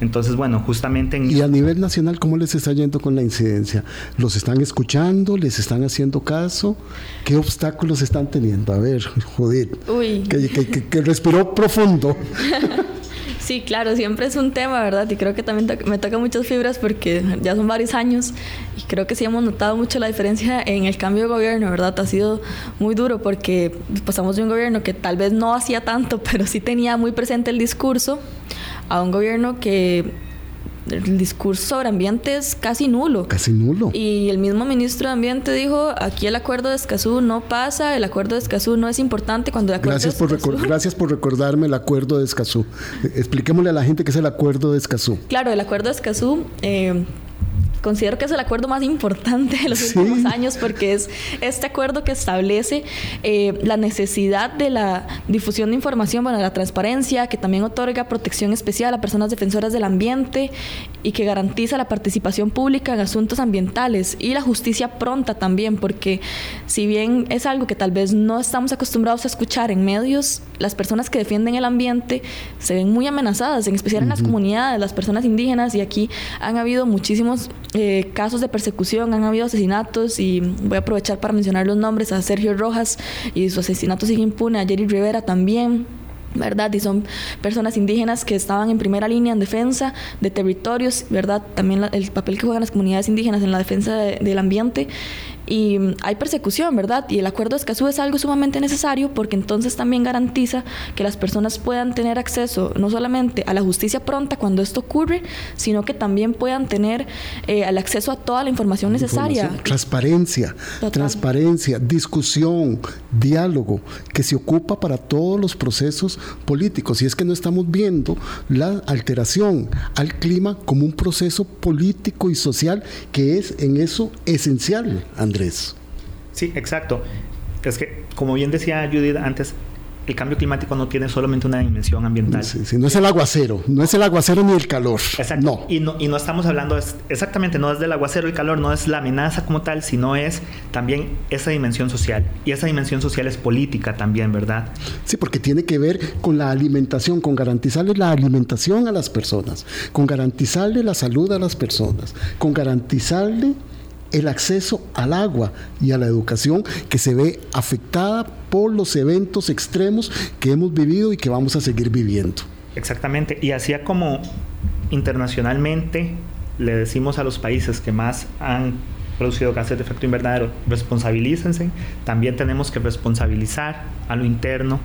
Entonces, bueno, justamente en... Y a nivel nacional, ¿cómo les está yendo con la incidencia? ¿Los están escuchando? ¿Les están haciendo caso? ¿Qué obstáculos están teniendo? A ver, joder. Uy. Que, respiró profundo. Sí, claro, siempre es un tema, ¿verdad? Y creo que también me toca muchas fibras porque ya son varios años y creo que sí hemos notado mucho la diferencia en el cambio de gobierno, ¿verdad? Ha sido muy duro porque pasamos de un gobierno que tal vez no hacía tanto, pero sí tenía muy presente el discurso a un gobierno que el discurso sobre ambiente es casi nulo. Casi nulo. Y el mismo ministro de Ambiente dijo, aquí el acuerdo de Escazú no pasa, el acuerdo de Escazú no es importante cuando el acuerdo gracias de Escazú... Por gracias por recordarme el acuerdo de Escazú. Expliquémosle a la gente qué es el acuerdo de Escazú. Claro, el acuerdo de Escazú... Eh, considero que es el acuerdo más importante de los últimos años porque es este acuerdo que establece eh, la necesidad de la difusión de información, bueno, la transparencia, que también otorga protección especial a personas defensoras del ambiente y que garantiza la participación pública en asuntos ambientales y la justicia pronta también, porque si bien es algo que tal vez no estamos acostumbrados a escuchar en medios, las personas que defienden el ambiente se ven muy amenazadas, en especial en las comunidades, las personas indígenas, y aquí han habido muchísimos eh, casos de persecución, han habido asesinatos y voy a aprovechar para mencionar los nombres a Sergio Rojas y su asesinato sigue impune, a Jerry Rivera también. ¿verdad? Y son personas indígenas que estaban en primera línea en defensa de territorios, ¿verdad? También el papel que juegan las comunidades indígenas en la defensa del ambiente y hay persecución, ¿verdad? Y el acuerdo de Escazú es algo sumamente necesario porque entonces también garantiza que las personas puedan tener acceso no solamente a la justicia pronta cuando esto ocurre, sino que también puedan tener eh, el acceso a toda la información necesaria. transparencia, transparencia, discusión, diálogo, que se ocupa para todos los procesos políticos. Y es que no estamos viendo la alteración al clima como un proceso político y social que es en eso esencial, Andrés. Sí, exacto. Es que, como bien decía Judith antes, el cambio climático no tiene solamente una dimensión ambiental. Sí, no es el aguacero, no es el aguacero ni el calor. Exacto. No. Y, no, y no estamos hablando exactamente, no es del aguacero y el calor, no es la amenaza como tal, sino es también esa dimensión social. Y esa dimensión social es política también, ¿verdad? Sí, porque tiene que ver con la alimentación, con garantizarle la alimentación a las personas, con garantizarle la salud a las personas, con garantizarle el acceso al agua y a la educación que se ve afectada por los eventos extremos que hemos vivido y que vamos a seguir viviendo. Exactamente, y así como internacionalmente le decimos a los países que más han producido gases de efecto invernadero, responsabilícense, también tenemos que responsabilizar a lo interno,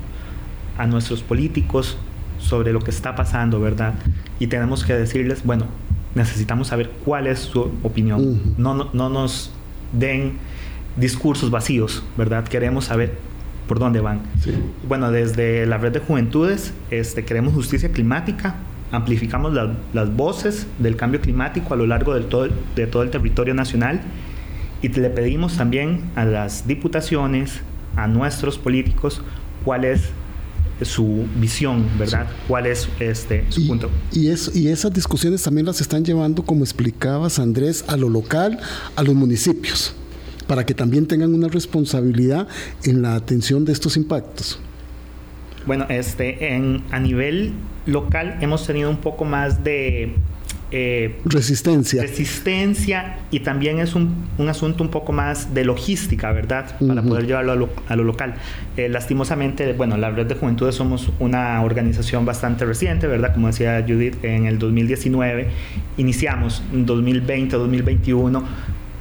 a nuestros políticos sobre lo que está pasando, ¿verdad? Y tenemos que decirles, bueno, necesitamos saber cuál es su opinión. no, no, nos den discursos vacíos, ¿verdad? Queremos saber por dónde van. Bueno, desde la red de juventudes este, queremos justicia climática, amplificamos las voces del cambio climático a lo largo del todo, de todo el territorio nacional y le pedimos también a las diputaciones, a nuestros políticos, cuál es su visión, ¿verdad? ¿Cuál es este, su punto? Y, y esas discusiones también las están llevando, como explicabas, Andrés, a lo local, a los municipios, para que también tengan una responsabilidad en la atención de estos impactos. Bueno, este, en, a nivel local hemos tenido un poco más de eh, resistencia. Resistencia y también es un, asunto un poco más de logística, ¿verdad? Para poder llevarlo a lo, a lo local. Eh, lastimosamente, bueno, la Red de Juventudes somos una organización bastante reciente, ¿verdad? Como decía Judith, en el 2019 iniciamos, en 2020, 2021.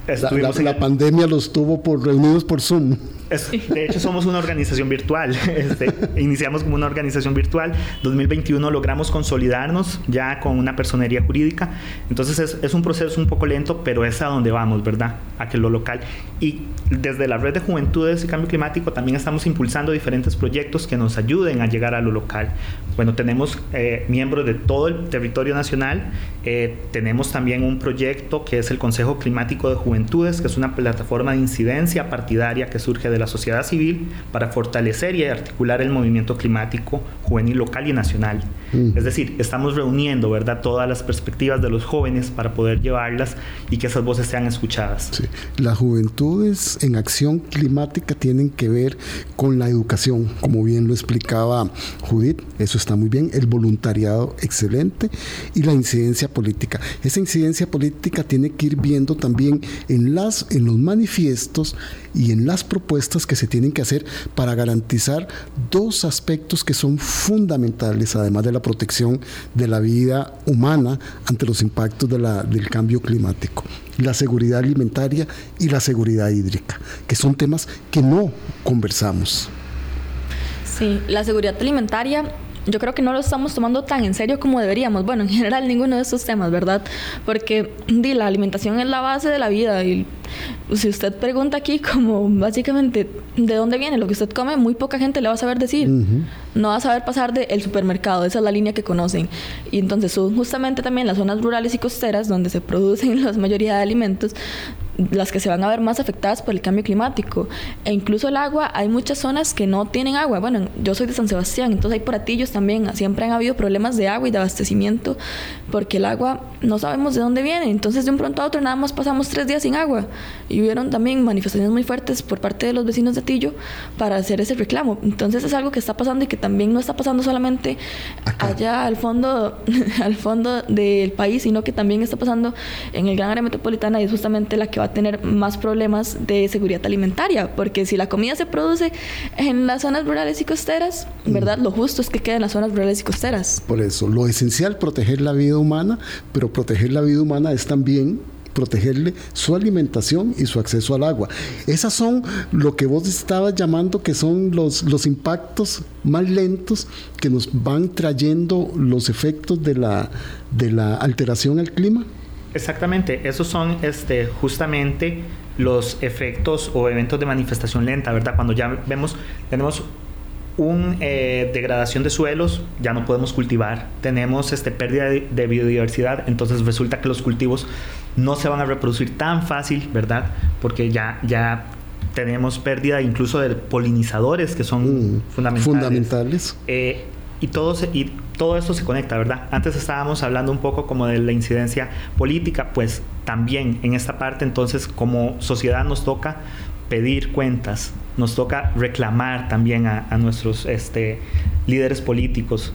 La, la, pandemia los tuvo por reunidos por Zoom de hecho, somos una organización virtual. Este, iniciamos como una organización virtual. 2021 logramos consolidarnos ya con una personería jurídica. Entonces es, un proceso un poco lento, pero es a donde vamos, ¿verdad? A que lo local. Y desde la red de juventudes y cambio climático también estamos impulsando diferentes proyectos que nos ayuden a llegar a lo local. Bueno, tenemos eh, miembros de todo el territorio nacional. Eh, tenemos también un proyecto que es el Consejo Climático de Juventudes, que es una plataforma de incidencia partidaria que surge de la sociedad civil para fortalecer y articular el movimiento climático juvenil local y nacional. Mm. Es decir, estamos reuniendo, ¿verdad?, todas las perspectivas de los jóvenes para poder llevarlas y que esas voces sean escuchadas. Sí. Las juventudes en acción climática tienen que ver con la educación, como bien lo explicaba Judith, eso está muy bien, el voluntariado excelente y la incidencia política. Esa incidencia política tiene que ir viendo también en, las, en los manifiestos y en las propuestas que se tienen que hacer para garantizar dos aspectos que son fundamentales, además de la protección de la vida humana ante los impactos de la, del cambio climático, la seguridad alimentaria y la seguridad hídrica, que son temas que no conversamos. Sí, la seguridad alimentaria yo creo que no lo estamos tomando tan en serio como deberíamos. Bueno, en general ninguno de estos temas, ¿verdad? Porque di, la alimentación es la base de la vida y si usted pregunta aquí como básicamente de dónde viene lo que usted come, muy poca gente le va a saber decir. No va a saber pasar del supermercado, esa es la línea que conocen. Y entonces son justamente también las zonas rurales y costeras donde se producen la mayoría de alimentos las que se van a ver más afectadas por el cambio climático. E incluso el agua, hay muchas zonas que no tienen agua. Bueno, yo soy de San Sebastián, entonces hay poratillos también. Siempre han habido problemas de agua y de abastecimiento porque el agua no sabemos de dónde viene. Entonces de un pronto a otro nada más pasamos tres días sin agua. Y hubieron también manifestaciones muy fuertes por parte de los vecinos de Tillo para hacer ese reclamo. Entonces es algo que está pasando y que también no está pasando solamente allá al fondo, al fondo del país, sino que también está pasando en el gran área metropolitana y es justamente la que va a tener más problemas de seguridad alimentaria, porque si la comida se produce en las zonas rurales y costeras, ¿verdad? Lo justo es que quede en las zonas rurales y costeras. Por eso, lo esencial, proteger la vida humana, pero proteger la vida humana es también protegerle su alimentación y su acceso al agua. Esas son lo que vos estabas llamando que son los, los impactos más lentos que nos van trayendo los efectos de la, de la alteración al clima. Exactamente, esos son este, justamente los efectos o eventos de manifestación lenta, ¿verdad? Cuando ya vemos, tenemos una eh, degradación de suelos, ya no podemos cultivar, tenemos este, pérdida de, biodiversidad, entonces resulta que los cultivos no se van a reproducir tan fácil, ¿verdad? Porque ya, ya tenemos pérdida incluso de polinizadores que son mm, fundamentales. fundamentales. Eh, y todo, y todo esto se conecta, ¿verdad? Antes estábamos hablando un poco como de la incidencia política, pues también en esta parte entonces como sociedad nos toca pedir cuentas, nos toca reclamar también a, nuestros este, líderes políticos.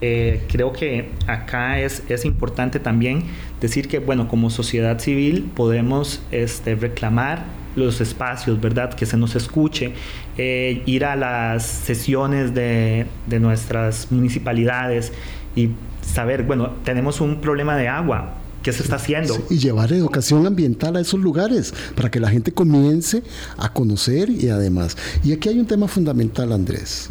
Eh, creo que acá es, es importante también decir que, bueno, como sociedad civil podemos este, reclamar los espacios, ¿verdad? Que se nos escuche, eh, ir a las sesiones de, de nuestras municipalidades y saber, bueno, tenemos un problema de agua, ¿Qué se está haciendo? y llevar educación ambiental a esos lugares para que la gente comience a conocer y además. Y aquí hay un tema fundamental, Andrés.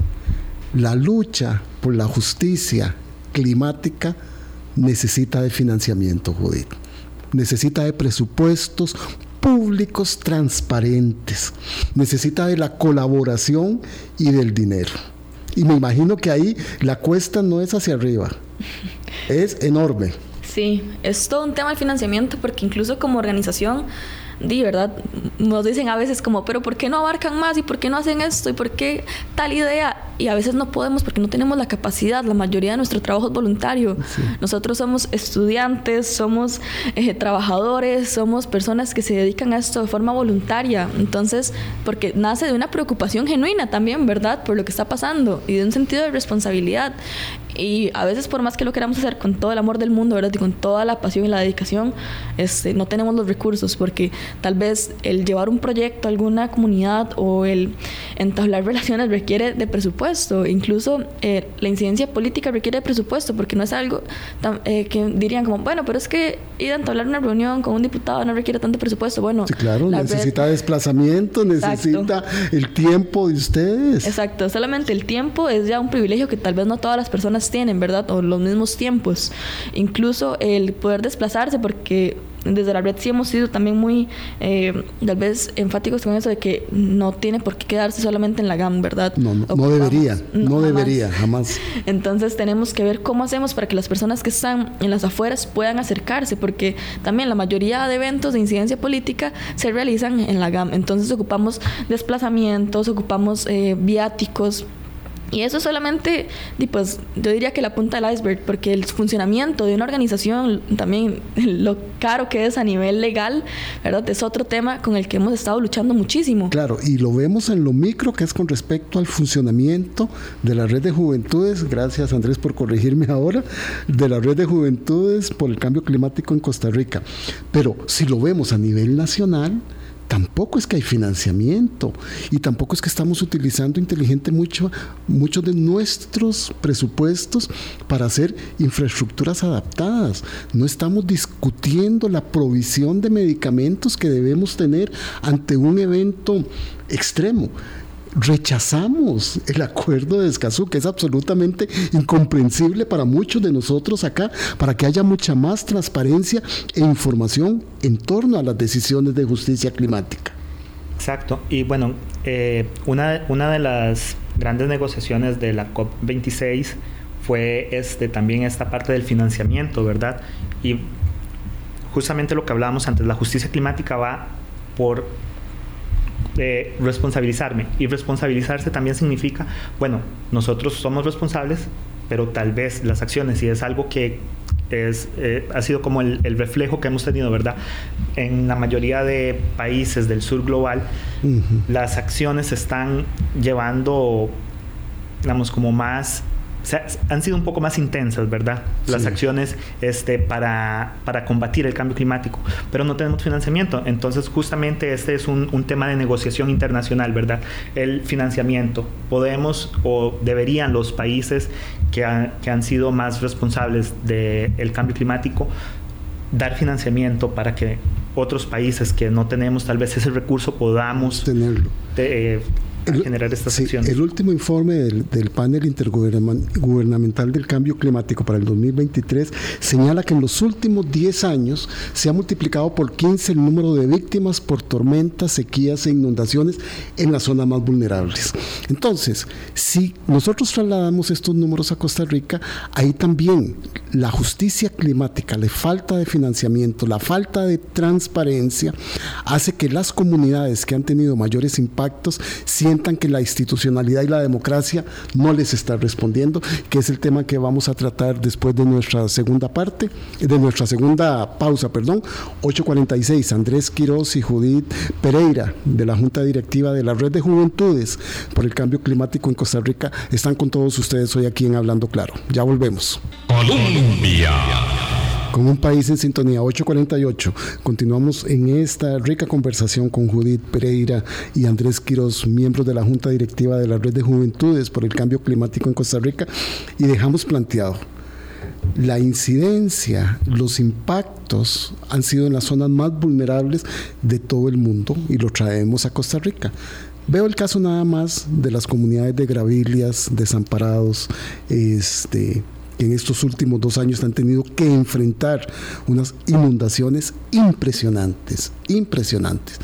La lucha por la justicia climática necesita de financiamiento, Judith. Necesita de presupuestos públicos transparentes. Necesita de la colaboración y del dinero. Y me imagino que ahí la cuesta no es hacia arriba, es enorme. Sí, es todo un tema de financiamiento porque incluso como organización di, ¿verdad? Nos dicen a veces como, pero ¿por qué no abarcan más? ¿Y por qué no hacen esto? ¿Y por qué tal idea? Y a veces no podemos porque no tenemos la capacidad. La mayoría de nuestro trabajo es voluntario. Nosotros somos estudiantes, somos eh, trabajadores, somos personas que se dedican a esto de forma voluntaria. Entonces, porque nace de una preocupación genuina también, ¿verdad? Por lo que está pasando y de un sentido de responsabilidad. Y a veces por más que lo queramos hacer con todo el amor del mundo, ¿verdad? Y con toda la pasión y la dedicación, este, no tenemos los recursos porque tal vez el llevar un proyecto a alguna comunidad o el entablar relaciones requiere de presupuesto. Incluso eh, la incidencia política requiere de presupuesto porque no es algo eh, que dirían como, bueno, pero es que ir a entablar una reunión con un diputado no requiere tanto presupuesto. Bueno, sí, claro, necesita desplazamiento, necesita el tiempo de ustedes. Exacto, solamente el tiempo es ya un privilegio que tal vez no todas las personas tienen, ¿verdad? O los mismos tiempos. Incluso el poder desplazarse, porque desde la red sí hemos sido también muy, eh, tal vez, enfáticos con eso de que no tiene por qué quedarse solamente en la GAM, ¿verdad? No, no, no debería, no, debería, jamás. Entonces tenemos que ver cómo hacemos para que las personas que están en las afueras puedan acercarse, porque también la mayoría de eventos de incidencia política se realizan en la GAM. Entonces ocupamos desplazamientos, ocupamos eh, viáticos y eso solamente, pues yo diría que la punta del iceberg, porque el funcionamiento de una organización, también lo caro que es a nivel legal, ¿verdad? Es otro tema con el que hemos estado luchando muchísimo. Claro, y lo vemos en lo micro que es con respecto al funcionamiento de la red de juventudes, gracias Andrés por corregirme ahora, de la red de juventudes por el cambio climático en Costa Rica. Pero si lo vemos a nivel nacional, tampoco es que hay financiamiento y tampoco es que estamos utilizando inteligente mucho, muchos de nuestros presupuestos para hacer infraestructuras adaptadas. No estamos discutiendo la provisión de medicamentos que debemos tener ante un evento extremo. Rechazamos el acuerdo de Escazú, que es absolutamente incomprensible para muchos de nosotros acá, para que haya mucha más transparencia e información en torno a las decisiones de justicia climática. Exacto. Y bueno, eh, una, una de las grandes negociaciones de la COP26 fue este, también esta parte del financiamiento, ¿verdad? Y justamente lo que hablábamos antes, la justicia climática va por eh, responsabilizarme. Y responsabilizarse también significa, bueno, nosotros somos responsables, pero tal vez las acciones, si es algo que es, eh, ha sido como el, reflejo que hemos tenido, ¿verdad? En la mayoría de países del sur global, las acciones están llevando, digamos, como más han sido un poco más intensas, ¿verdad? Las acciones este, para, para, combatir el cambio climático, pero no tenemos financiamiento. Entonces, justamente este es un, un tema de negociación internacional, ¿verdad? El financiamiento. Podemos o deberían los países que, que han sido más responsables del cambio climático dar financiamiento para que otros países que no tenemos tal vez ese recurso podamos tenerlo. Eh, generar estas sí, El último informe del, panel intergubernamental del cambio climático para el 2023 señala que en los últimos 10 años se ha multiplicado por 15 el número de víctimas por tormentas, sequías e inundaciones en las zonas más vulnerables. Entonces, si nosotros trasladamos estos números a Costa Rica, ahí también la justicia climática, la falta de financiamiento, la falta de transparencia, hace que las comunidades que han tenido mayores impactos sientan que la institucionalidad y la democracia no les está respondiendo, que es el tema que vamos a tratar después de nuestra segunda parte, de nuestra segunda pausa, perdón, 846. Andrés Quiroz y Judith Pereira, de la Junta Directiva de la Red de Juventudes por el Cambio Climático en Costa Rica, están con todos ustedes hoy aquí en Hablando Claro. Ya volvemos. Colombia. Con un país en sintonía 848. Continuamos en esta rica conversación con Judith Pereira y Andrés Quiroz, miembros de la Junta Directiva de la Red de Juventudes por el Cambio Climático en Costa Rica, y dejamos planteado la incidencia, los impactos han sido en las zonas más vulnerables de todo el mundo y lo traemos a Costa Rica. Veo el caso nada más de las comunidades de Gravilias, desamparados, este, en estos últimos dos años han tenido que enfrentar unas inundaciones impresionantes, impresionantes.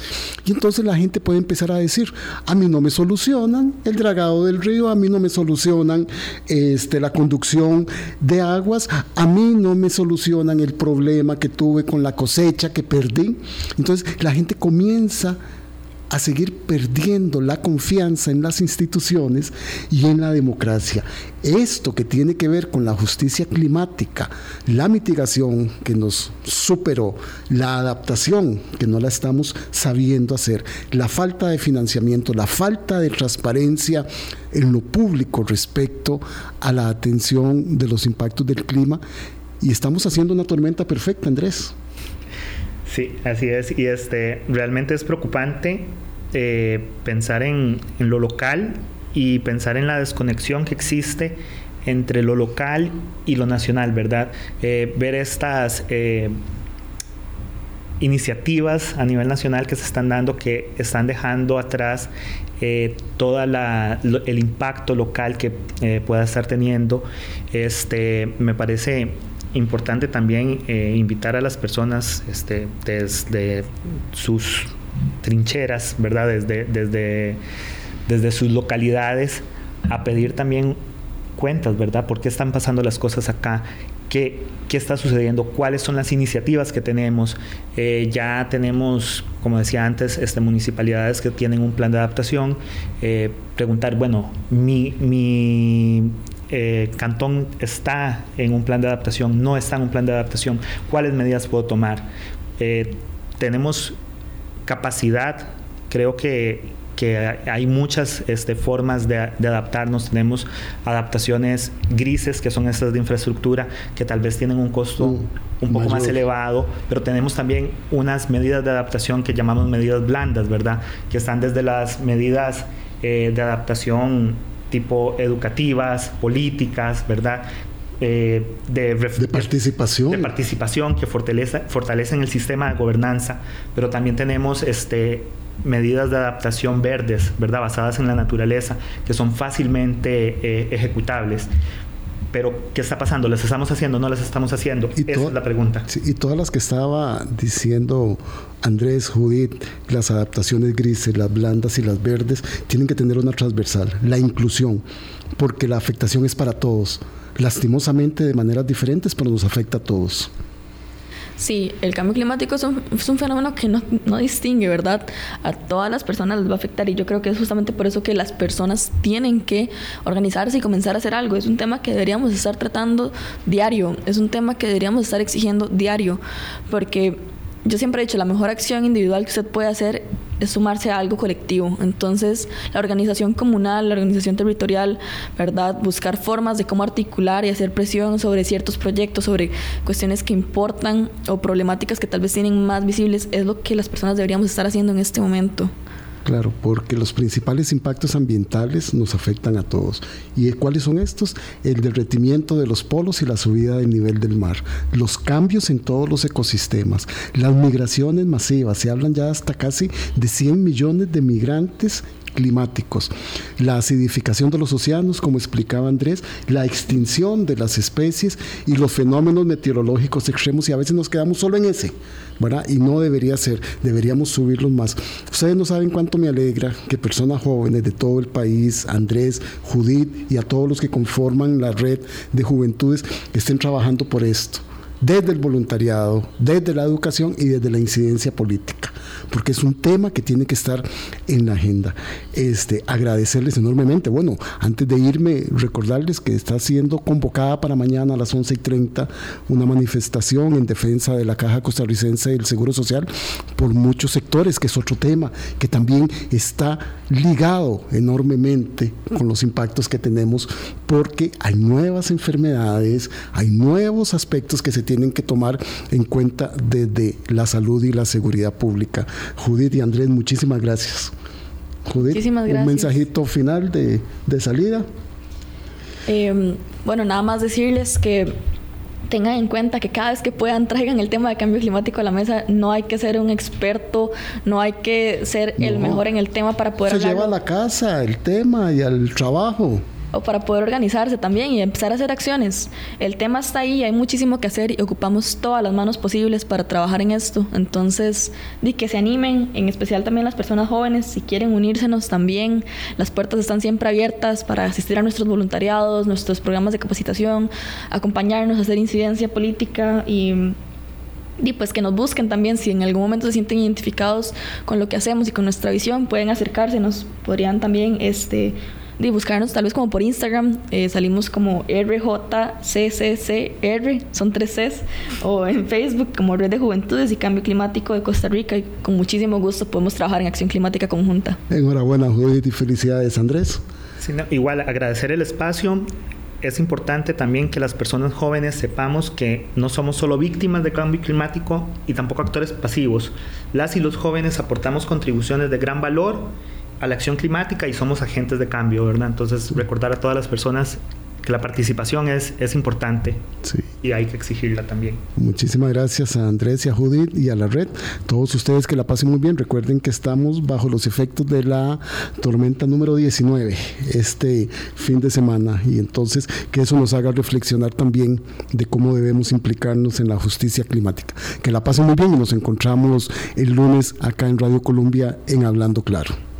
Y entonces la gente puede empezar a decir, a mí no me solucionan el dragado del río, a mí no me solucionan este, la conducción de aguas, a mí no me solucionan el problema que tuve con la cosecha que perdí. Entonces la gente comienza a seguir perdiendo la confianza en las instituciones y en la democracia. Esto que tiene que ver con la justicia climática, la mitigación que nos superó, la adaptación que no la estamos sabiendo hacer, la falta de financiamiento, la falta de transparencia en lo público respecto a la atención de los impactos del clima. Y estamos haciendo una tormenta perfecta, Andrés. Sí, así es. Y este realmente es preocupante eh, pensar en, lo local y pensar en la desconexión que existe entre lo local y lo nacional, ¿verdad? Eh, ver estas eh, iniciativas a nivel nacional que se están dando, que están dejando atrás todo el impacto local que pueda estar teniendo, este, me parece importante también eh, invitar a las personas este, desde sus trincheras, ¿verdad? Desde, desde, desde sus localidades a pedir también cuentas, ¿verdad? ¿Por qué están pasando las cosas acá? ¿Qué, qué está sucediendo? ¿Cuáles son las iniciativas que tenemos? Eh, ya tenemos, como decía antes, este, municipalidades que tienen un plan de adaptación. Eh, preguntar, bueno, mi, mi eh, Cantón está en un plan de adaptación, no está en un plan de adaptación, cuáles medidas puedo tomar. Tenemos capacidad, creo que, hay muchas este, formas de, adaptarnos, tenemos adaptaciones grises, que son estas de infraestructura, que tal vez tienen un costo mm, un poco más elevado, pero tenemos también unas medidas de adaptación que llamamos medidas blandas, ¿verdad? Que están desde las medidas eh, de adaptación tipo educativas, políticas, ¿verdad? Eh, de, participación. De participación que fortalece, fortalecen el sistema de gobernanza, pero también tenemos este, medidas de adaptación verdes, ¿verdad? Basadas en la naturaleza, que son fácilmente eh, ejecutables. Pero, ¿qué está pasando? ¿Las estamos haciendo? ¿No las estamos haciendo? Esa es la pregunta. y todas las que estaba diciendo Andrés, Judith, las adaptaciones grises, las blandas y las verdes, tienen que tener una transversal, la inclusión, porque la afectación es para todos, lastimosamente de maneras diferentes, pero nos afecta a todos. Sí, el cambio climático es un, fenómeno que no, no, distingue, ¿verdad? A todas las personas les va a afectar y yo creo que es justamente por eso que las personas tienen que organizarse y comenzar a hacer algo. Es un tema que deberíamos estar tratando diario, es un tema que deberíamos estar exigiendo diario, porque yo siempre he dicho, la mejor acción individual que usted puede hacer es sumarse a algo colectivo. Entonces, la organización comunal, la organización territorial, ¿verdad? Buscar formas de cómo articular y hacer presión sobre ciertos proyectos, sobre cuestiones que importan o problemáticas que tal vez tienen más visibles, es lo que las personas deberíamos estar haciendo en este momento. Claro, porque los principales impactos ambientales nos afectan a todos. ¿Y cuáles son estos? El derretimiento de los polos y la subida del nivel del mar, los cambios en todos los ecosistemas, las migraciones masivas, se hablan ya hasta casi de 100 millones de migrantes climáticos, la acidificación de los océanos, como explicaba Andrés, la extinción de las especies y los fenómenos meteorológicos extremos y a veces nos quedamos solo en ese, ¿verdad? Y no debería ser, deberíamos subirlos más. Ustedes no saben cuánto me alegra que personas jóvenes de todo el país, Andrés, Judith y a todos los que conforman la red de juventudes estén trabajando por esto desde el voluntariado, desde la educación y desde la incidencia política porque es un tema que tiene que estar en la agenda. Este, agradecerles enormemente. Bueno, antes de irme, recordarles que está siendo convocada para mañana a las 11 y 30 una manifestación en defensa de la Caja Costarricense del Seguro Social por muchos sectores, que es otro tema que también está ligado enormemente con los impactos que tenemos, porque hay nuevas enfermedades, hay nuevos aspectos que se tienen que tomar en cuenta desde la salud y la seguridad pública. Judith y Andrés, muchísimas gracias. Judith, muchísimas gracias. un mensajito final de, salida. Em, bueno, nada más decirles que tengan en cuenta que cada vez que puedan traigan el tema de cambio climático a la mesa. No hay que ser un experto, no hay que ser el mejor en el tema para poder... Se lleva a la casa el tema y al trabajo o para poder organizarse también y empezar a hacer acciones. El tema está ahí, hay muchísimo que hacer y ocupamos todas las manos posibles para trabajar en esto. Entonces, di que se animen, en especial también las personas jóvenes, si quieren unírsenos también, las puertas están siempre abiertas para asistir a nuestros voluntariados, nuestros programas de capacitación, acompañarnos hacer incidencia política y y pues que nos busquen también si en algún momento se sienten identificados con lo que hacemos y con nuestra visión pueden acercarse nos podrían también este de buscarnos tal vez como por Instagram, eh, salimos como RJCCCR, son tres Cs, o en Facebook como Red de Juventudes y Cambio Climático de Costa Rica y con muchísimo gusto podemos trabajar en acción climática conjunta. Enhorabuena Judith y felicidades Andrés. igual agradecer el espacio. Es importante también que las personas jóvenes sepamos que no somos solo víctimas de cambio climático y tampoco actores pasivos. Las y los jóvenes aportamos contribuciones de gran valor a la acción climática y somos agentes de cambio, ¿verdad? Entonces, recordar a todas las personas que la participación es, es importante y hay que exigirla también. Muchísimas gracias a Andrés y a Judith y a la red. Todos ustedes que la pasen muy bien. Recuerden que estamos bajo los efectos de la tormenta número 19 este fin de semana y entonces que eso nos haga reflexionar también de cómo debemos implicarnos en la justicia climática. Que la pasen muy bien y nos encontramos el lunes acá en Radio Colombia en Hablando Claro.